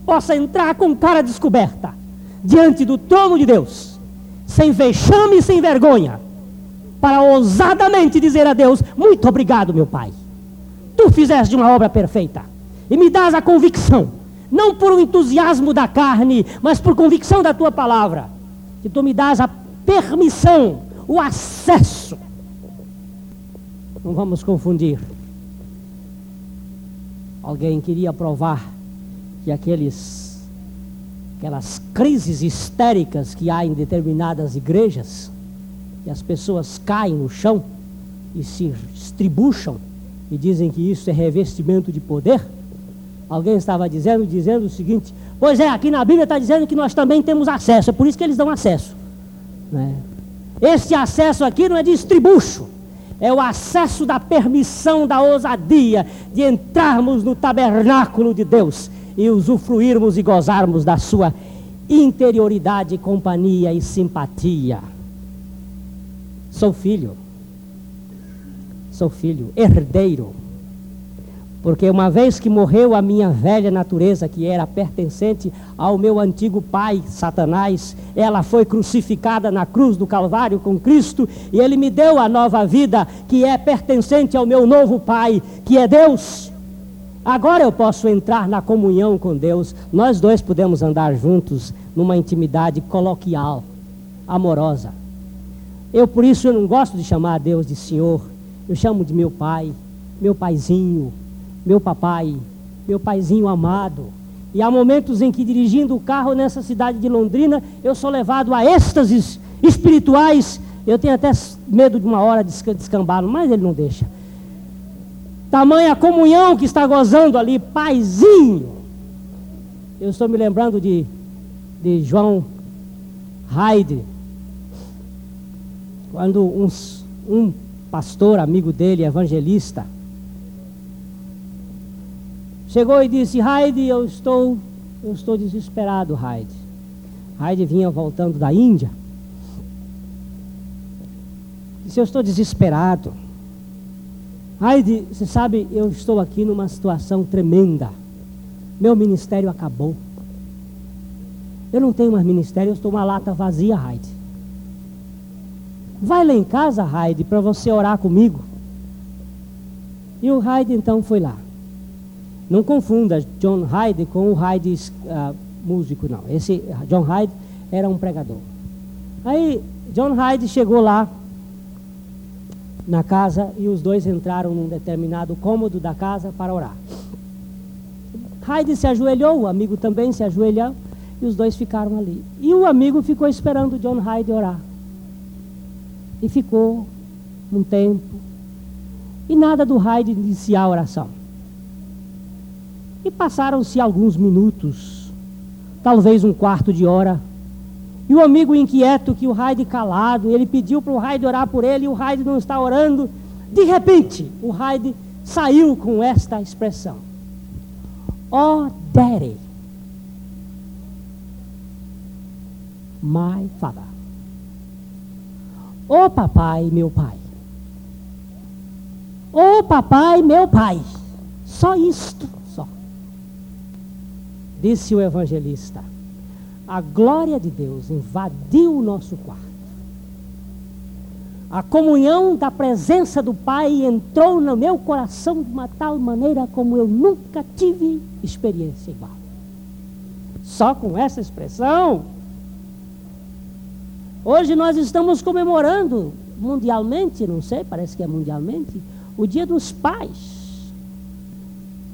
possa entrar com cara descoberta diante do trono de Deus, sem vexame e sem vergonha para ousadamente dizer a Deus: Muito obrigado, meu Pai. Tu fizeste uma obra perfeita. E me dás a convicção, não por um entusiasmo da carne, mas por convicção da tua palavra, que tu me dás a permissão, o acesso. Não vamos confundir. Alguém queria provar que aqueles, aquelas crises histéricas que há em determinadas igrejas, que as pessoas caem no chão e se estribucham e dizem que isso é revestimento de poder. Alguém estava dizendo, dizendo o seguinte: Pois é, aqui na Bíblia está dizendo que nós também temos acesso, é por isso que eles dão acesso. Né? Este acesso aqui não é de estribucho, é o acesso da permissão, da ousadia de entrarmos no tabernáculo de Deus e usufruirmos e gozarmos da sua interioridade, companhia e simpatia. Sou filho, sou filho, herdeiro porque uma vez que morreu a minha velha natureza, que era pertencente ao meu antigo pai, Satanás, ela foi crucificada na cruz do Calvário com Cristo, e ele me deu a nova vida, que é pertencente ao meu novo pai, que é Deus. Agora eu posso entrar na comunhão com Deus. Nós dois podemos andar juntos numa intimidade coloquial, amorosa. Eu por isso eu não gosto de chamar Deus de Senhor. Eu chamo de meu pai, meu paizinho, meu papai, meu paizinho amado. E há momentos em que, dirigindo o carro nessa cidade de Londrina, eu sou levado a êxtases espirituais. Eu tenho até medo de uma hora de descambar, mas ele não deixa. Tamanha comunhão que está gozando ali, paizinho. Eu estou me lembrando de, de João Haide, quando um pastor, amigo dele, evangelista, Chegou e disse: Heidi, eu estou, eu estou desesperado, Heidi. Heidi vinha voltando da Índia. Disse: Eu estou desesperado. Heidi, você sabe, eu estou aqui numa situação tremenda. Meu ministério acabou. Eu não tenho mais ministério, eu estou uma lata vazia, Heidi. Vai lá em casa, Heidi, para você orar comigo. E o Heidi então foi lá. Não confunda John Hyde com o Hyde uh, músico, não. Esse John Hyde era um pregador. Aí John Hyde chegou lá na casa e os dois entraram num determinado cômodo da casa para orar. Hyde se ajoelhou, o amigo também se ajoelhou e os dois ficaram ali. E o amigo ficou esperando John Hyde orar. E ficou um tempo. E nada do Hyde iniciar a oração. E passaram-se alguns minutos, talvez um quarto de hora. E o amigo inquieto, que o Raide calado, ele pediu para o Raide orar por ele, e o Raide não está orando. De repente, o Raide saiu com esta expressão: Oh, Daddy, my father. Oh, papai, meu pai. Oh, papai, meu pai. Só isto disse o evangelista. A glória de Deus invadiu o nosso quarto. A comunhão da presença do Pai entrou no meu coração de uma tal maneira como eu nunca tive experiência igual. Só com essa expressão. Hoje nós estamos comemorando mundialmente, não sei, parece que é mundialmente, o Dia dos Pais.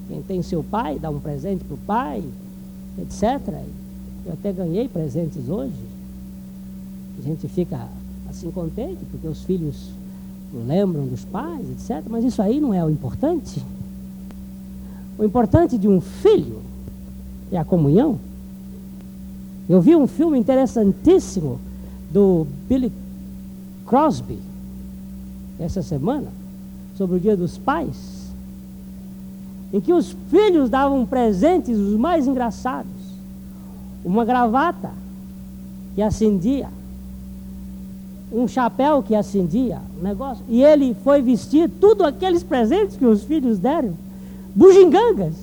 Quem tem seu pai, dá um presente para o pai, etc. Eu até ganhei presentes hoje. A gente fica assim contente, porque os filhos lembram dos pais, etc. Mas isso aí não é o importante. O importante de um filho é a comunhão. Eu vi um filme interessantíssimo do Billy Crosby essa semana sobre o Dia dos Pais em que os filhos davam presentes os mais engraçados. Uma gravata que acendia, um chapéu que acendia, um negócio. E ele foi vestir tudo aqueles presentes que os filhos deram, bugigangas.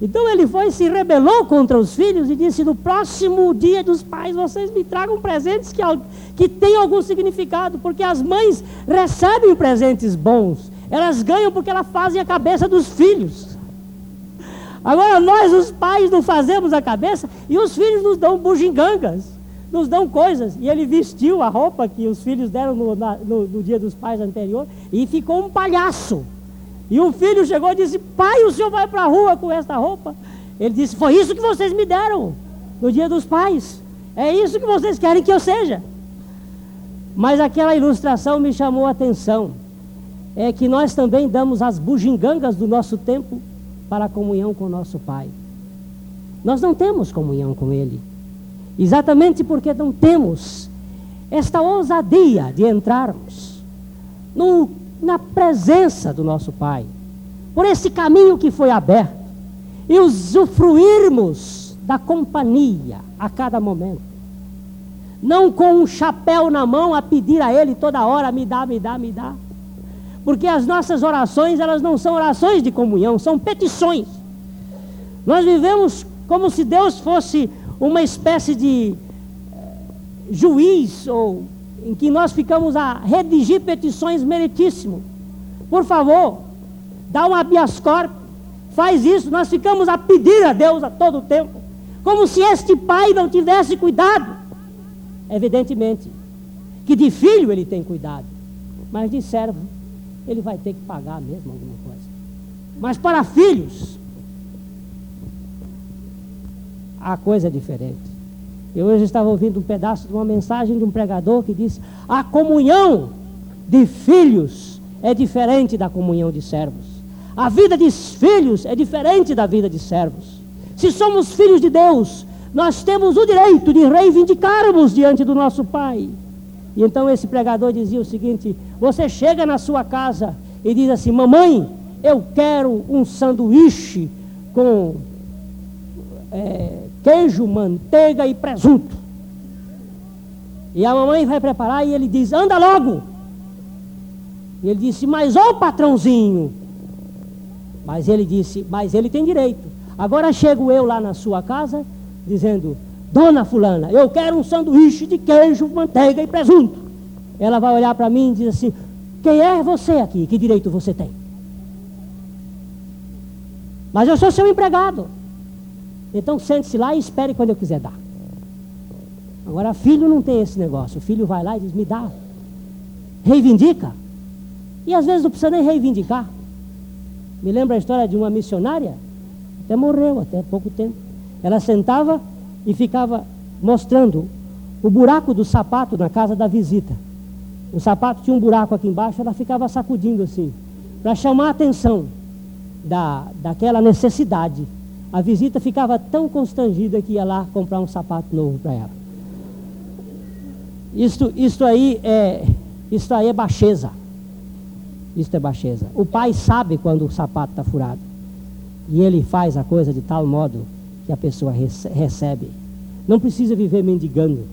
Então ele foi se rebelou contra os filhos e disse: No próximo dia dos pais, vocês me tragam presentes que, que tenham algum significado, porque as mães recebem presentes bons elas ganham porque elas fazem a cabeça dos filhos. Agora nós, os pais, não fazemos a cabeça e os filhos nos dão bugigangas, nos dão coisas. E ele vestiu a roupa que os filhos deram no, na, no, no dia dos pais anterior e ficou um palhaço. E um filho chegou e disse: Pai, o senhor vai para a rua com esta roupa? Ele disse: Foi isso que vocês me deram no dia dos pais. É isso que vocês querem que eu seja. Mas aquela ilustração me chamou a atenção. É que nós também damos as bugigangas do nosso tempo para a comunhão com o nosso Pai. Nós não temos comunhão com Ele. Exatamente porque não temos esta ousadia de entrarmos no, na presença do nosso Pai, por esse caminho que foi aberto, e usufruirmos da companhia a cada momento. Não com um chapéu na mão a pedir a Ele toda hora: me dá, me dá, me dá. Porque as nossas orações, elas não são orações de comunhão, são petições. Nós vivemos como se Deus fosse uma espécie de eh, juiz ou em que nós ficamos a redigir petições meritíssimo. Por favor, dá um habeas corpus, faz isso, nós ficamos a pedir a Deus a todo tempo, como se este pai não tivesse cuidado. Evidentemente, que de filho ele tem cuidado, mas de servo ele vai ter que pagar mesmo alguma coisa. Mas para filhos, a coisa é diferente. Eu hoje estava ouvindo um pedaço de uma mensagem de um pregador que disse: a comunhão de filhos é diferente da comunhão de servos. A vida de filhos é diferente da vida de servos. Se somos filhos de Deus, nós temos o direito de reivindicarmos diante do nosso Pai. E então esse pregador dizia o seguinte: você chega na sua casa e diz assim, mamãe, eu quero um sanduíche com é, queijo, manteiga e presunto. E a mamãe vai preparar e ele diz: anda logo. E ele disse: mas ô patrãozinho. Mas ele disse: mas ele tem direito. Agora chego eu lá na sua casa dizendo: dona Fulana, eu quero um sanduíche de queijo, manteiga e presunto. Ela vai olhar para mim e diz assim: quem é você aqui? Que direito você tem? Mas eu sou seu empregado. Então sente-se lá e espere quando eu quiser dar. Agora, filho não tem esse negócio. O filho vai lá e diz: me dá. Reivindica. E às vezes não precisa nem reivindicar. Me lembra a história de uma missionária, até morreu, até pouco tempo. Ela sentava e ficava mostrando o buraco do sapato na casa da visita. O sapato tinha um buraco aqui embaixo, ela ficava sacudindo assim, para chamar a atenção da, daquela necessidade a visita ficava tão constrangida que ia lá comprar um sapato novo para ela. Isto, isto, aí é, isto aí é baixeza. Isto é baixeza. O pai sabe quando o sapato está furado. E ele faz a coisa de tal modo que a pessoa recebe. Não precisa viver mendigando.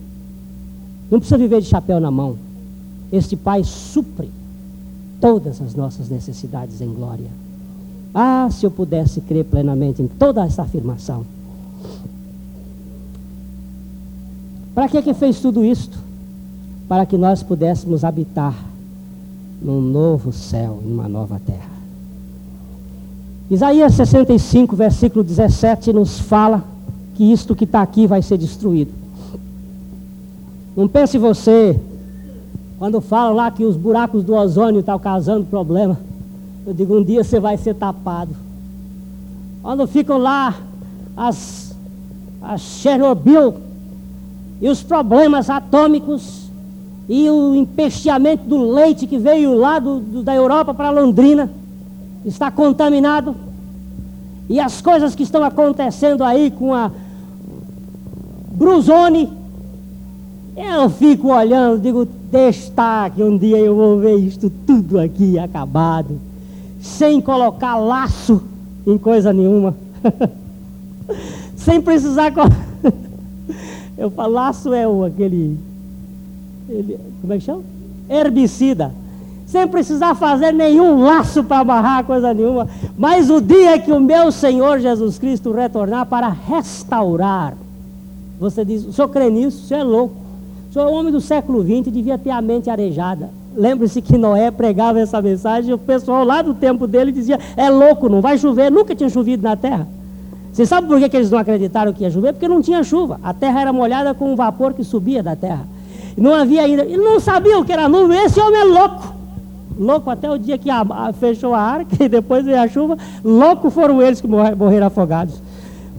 Não precisa viver de chapéu na mão. Este pai supre todas as nossas necessidades em glória. Ah, se eu pudesse crer plenamente em toda essa afirmação. Para que que fez tudo isto? Para que nós pudéssemos habitar num novo céu, em uma nova terra. Isaías 65, versículo 17, nos fala que isto que está aqui vai ser destruído. Não pense você, quando falam lá que os buracos do ozônio estão causando problema. Eu digo, um dia você vai ser tapado. Quando ficam lá as, as Chernobyl e os problemas atômicos e o empesteamento do leite que veio lá do, do, da Europa para Londrina está contaminado. E as coisas que estão acontecendo aí com a Bruzone, eu fico olhando, digo, deixa estar que um dia eu vou ver isto tudo aqui acabado sem colocar laço em coisa nenhuma. sem precisar. Eu falo, laço é o, aquele. Ele, como é que chama? Herbicida. Sem precisar fazer nenhum laço para amarrar coisa nenhuma. Mas o dia que o meu Senhor Jesus Cristo retornar para restaurar. Você diz, o senhor crê nisso? O senhor é louco. O senhor é homem do século XX devia ter a mente arejada. Lembre-se que Noé pregava essa mensagem e o pessoal lá do tempo dele dizia: é louco, não vai chover, nunca tinha chovido na terra. Você sabe por que, que eles não acreditaram que ia chover? Porque não tinha chuva. A terra era molhada com um vapor que subia da terra. Não havia ainda. Ele não sabia o que era nuvem. Esse homem é louco. Louco até o dia que a, a, fechou a arca e depois veio a chuva. Louco foram eles que morrer, morreram afogados.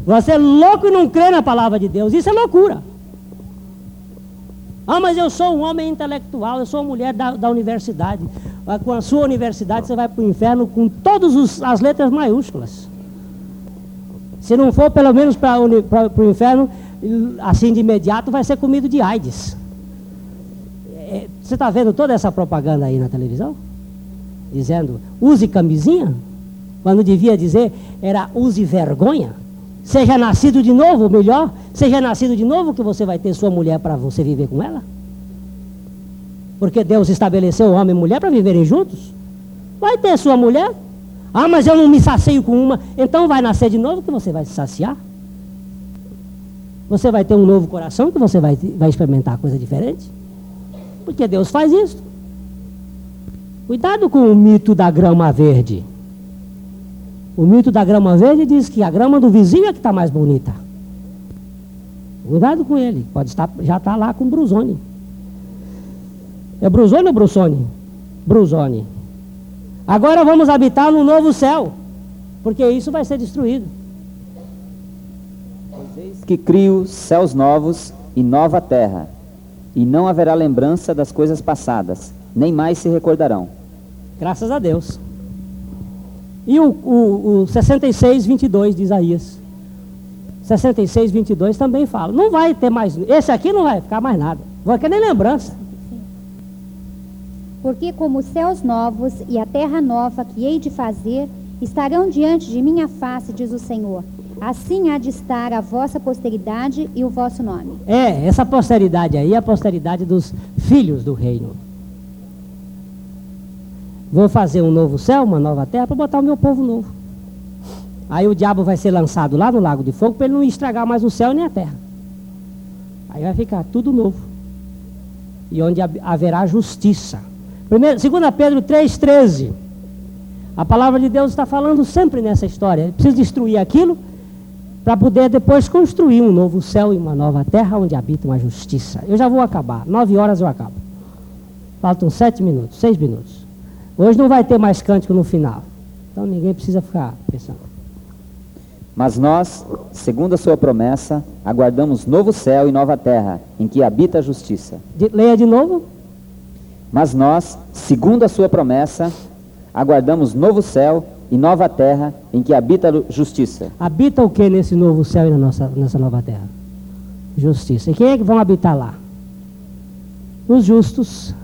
Você é louco e não crê na palavra de Deus. Isso é loucura. Ah, mas eu sou um homem intelectual, eu sou uma mulher da, da universidade. Ah, Com a sua universidade você vai para o inferno com todas as letras maiúsculas. Se não for pelo menos para o inferno, assim de imediato, vai ser comido de AIDS. É, você está vendo toda essa propaganda aí na televisão? Dizendo, use camisinha, quando devia dizer era use vergonha. Seja nascido de novo, melhor, seja nascido de novo que você vai ter sua mulher para você viver com ela. Porque Deus estabeleceu homem e mulher para viverem juntos. Vai ter sua mulher. Ah, mas eu não me sacio com uma. Então vai nascer de novo que você vai se saciar. Você vai ter um novo coração que você vai, vai experimentar coisa diferente. Porque Deus faz isso. Cuidado com o mito da grama verde. O mito da grama verde diz que a grama do vizinho é que está mais bonita. Cuidado com ele. Pode estar, já está lá com Brusone. É Brusone ou Brusone? Brusone. Agora vamos habitar no novo céu. Porque isso vai ser destruído. Que crio céus novos e nova terra, e não haverá lembrança das coisas passadas, nem mais se recordarão. Graças a Deus. E o, o, o 66, 22 de Isaías. 66, 22 também fala. Não vai ter mais. Esse aqui não vai ficar mais nada. Vai nem lembrança. Porque como os céus novos e a terra nova que hei de fazer estarão diante de minha face, diz o Senhor. Assim há de estar a vossa posteridade e o vosso nome. É, essa posteridade aí é a posteridade dos filhos do reino. Vou fazer um novo céu, uma nova terra, para botar o meu povo novo. Aí o diabo vai ser lançado lá no lago de fogo para ele não estragar mais o céu nem a terra. Aí vai ficar tudo novo. E onde haverá justiça. Primeiro, 2 Pedro 3,13. A palavra de Deus está falando sempre nessa história. Ele precisa destruir aquilo para poder depois construir um novo céu e uma nova terra onde habita a justiça. Eu já vou acabar. Nove horas eu acabo. Faltam sete minutos, seis minutos. Hoje não vai ter mais cântico no final. Então ninguém precisa ficar pensando. Mas nós, segundo a sua promessa, aguardamos novo céu e nova terra, em que habita a justiça. De, leia de novo. Mas nós, segundo a sua promessa, aguardamos novo céu e nova terra em que habita a justiça. Habita o que nesse novo céu e na nossa, nessa nova terra? Justiça. E quem é que vão habitar lá? Os justos,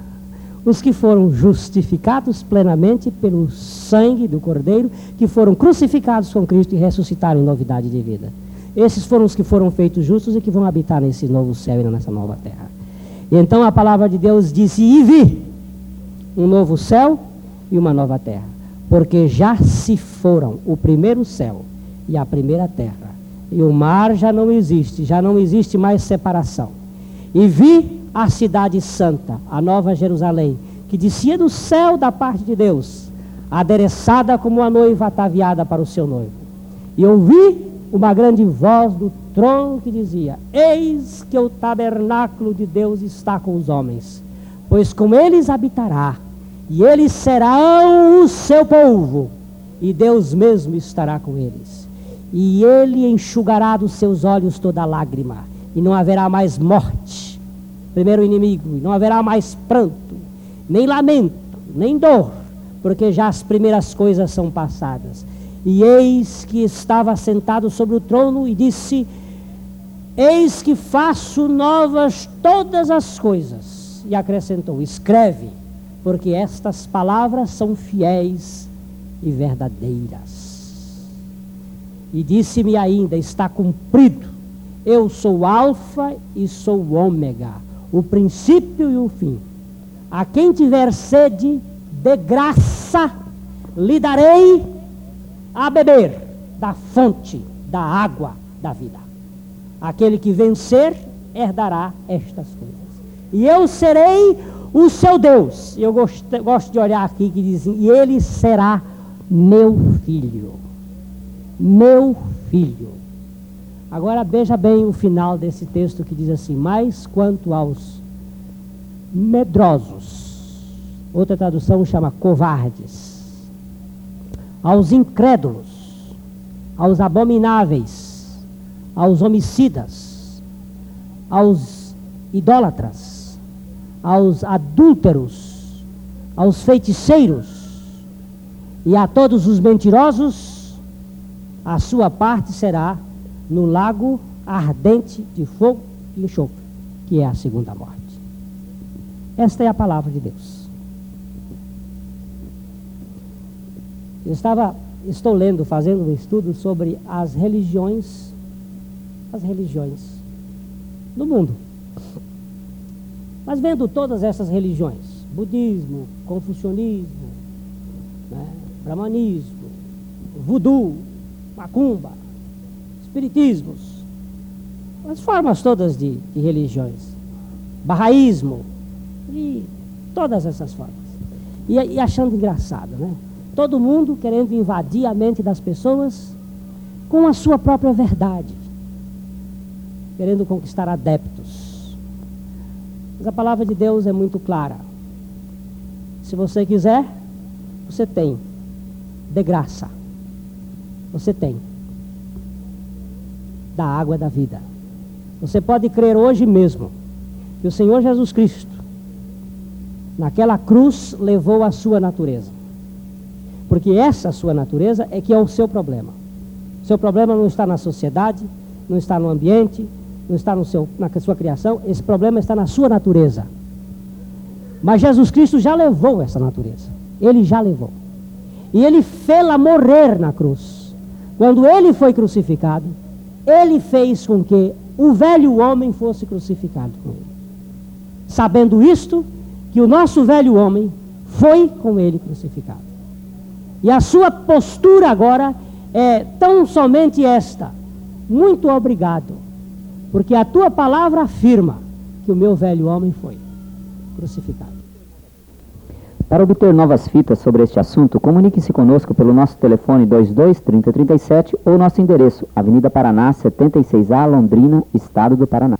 os que foram justificados plenamente pelo sangue do Cordeiro, que foram crucificados com Cristo e ressuscitaram em novidade de vida. Esses foram os que foram feitos justos e que vão habitar nesse novo céu e nessa nova terra. E então a palavra de Deus disse: E vi um novo céu e uma nova terra porque já se foram o primeiro céu e a primeira terra, e o mar já não existe, já não existe mais separação. E vi a cidade santa, a nova Jerusalém, que descia do céu da parte de Deus, adereçada como uma noiva ataviada para o seu noivo. E ouvi uma grande voz do trono que dizia: Eis que o tabernáculo de Deus está com os homens, pois com eles habitará e eles serão o seu povo, e Deus mesmo estará com eles. E ele enxugará dos seus olhos toda lágrima, e não haverá mais morte, primeiro inimigo, não haverá mais pranto, nem lamento, nem dor, porque já as primeiras coisas são passadas. E eis que estava sentado sobre o trono e disse: Eis que faço novas todas as coisas. E acrescentou: Escreve porque estas palavras são fiéis e verdadeiras. E disse-me ainda: está cumprido. Eu sou Alfa e sou Ômega, o princípio e o fim. A quem tiver sede, de graça lhe darei a beber da fonte da água da vida. Aquele que vencer herdará estas coisas. E eu serei o seu Deus. Eu gosto, gosto de olhar aqui que diz, e ele será meu filho. Meu filho. Agora veja bem o final desse texto que diz assim: Mas quanto aos medrosos, outra tradução chama covardes, aos incrédulos, aos abomináveis, aos homicidas, aos idólatras, aos adúlteros, aos feiticeiros. E a todos os mentirosos, a sua parte será no lago ardente de fogo e enxofre, que é a segunda morte. Esta é a palavra de Deus. Eu estava, estou lendo, fazendo um estudo sobre as religiões, as religiões do mundo. Mas vendo todas essas religiões, budismo, confucionismo, né, brahmanismo, voodoo, macumba, espiritismos, as formas todas de, de religiões, barraísmo, e todas essas formas. E, e achando engraçado, né? Todo mundo querendo invadir a mente das pessoas com a sua própria verdade, querendo conquistar adeptos. Mas a palavra de Deus é muito clara. Se você quiser, você tem. De graça. Você tem. Da água da vida. Você pode crer hoje mesmo que o Senhor Jesus Cristo naquela cruz levou a sua natureza. Porque essa sua natureza é que é o seu problema. O seu problema não está na sociedade, não está no ambiente, não está no seu, na sua criação, esse problema está na sua natureza. Mas Jesus Cristo já levou essa natureza. Ele já levou. E ele fê-la morrer na cruz. Quando ele foi crucificado, ele fez com que o velho homem fosse crucificado com ele. Sabendo isto, que o nosso velho homem foi com ele crucificado. E a sua postura agora é tão somente esta: muito obrigado, porque a tua palavra afirma que o meu velho homem foi crucificado. Para obter novas fitas sobre este assunto, comunique-se conosco pelo nosso telefone 22 3037 ou nosso endereço, Avenida Paraná, 76A, Londrina, Estado do Paraná.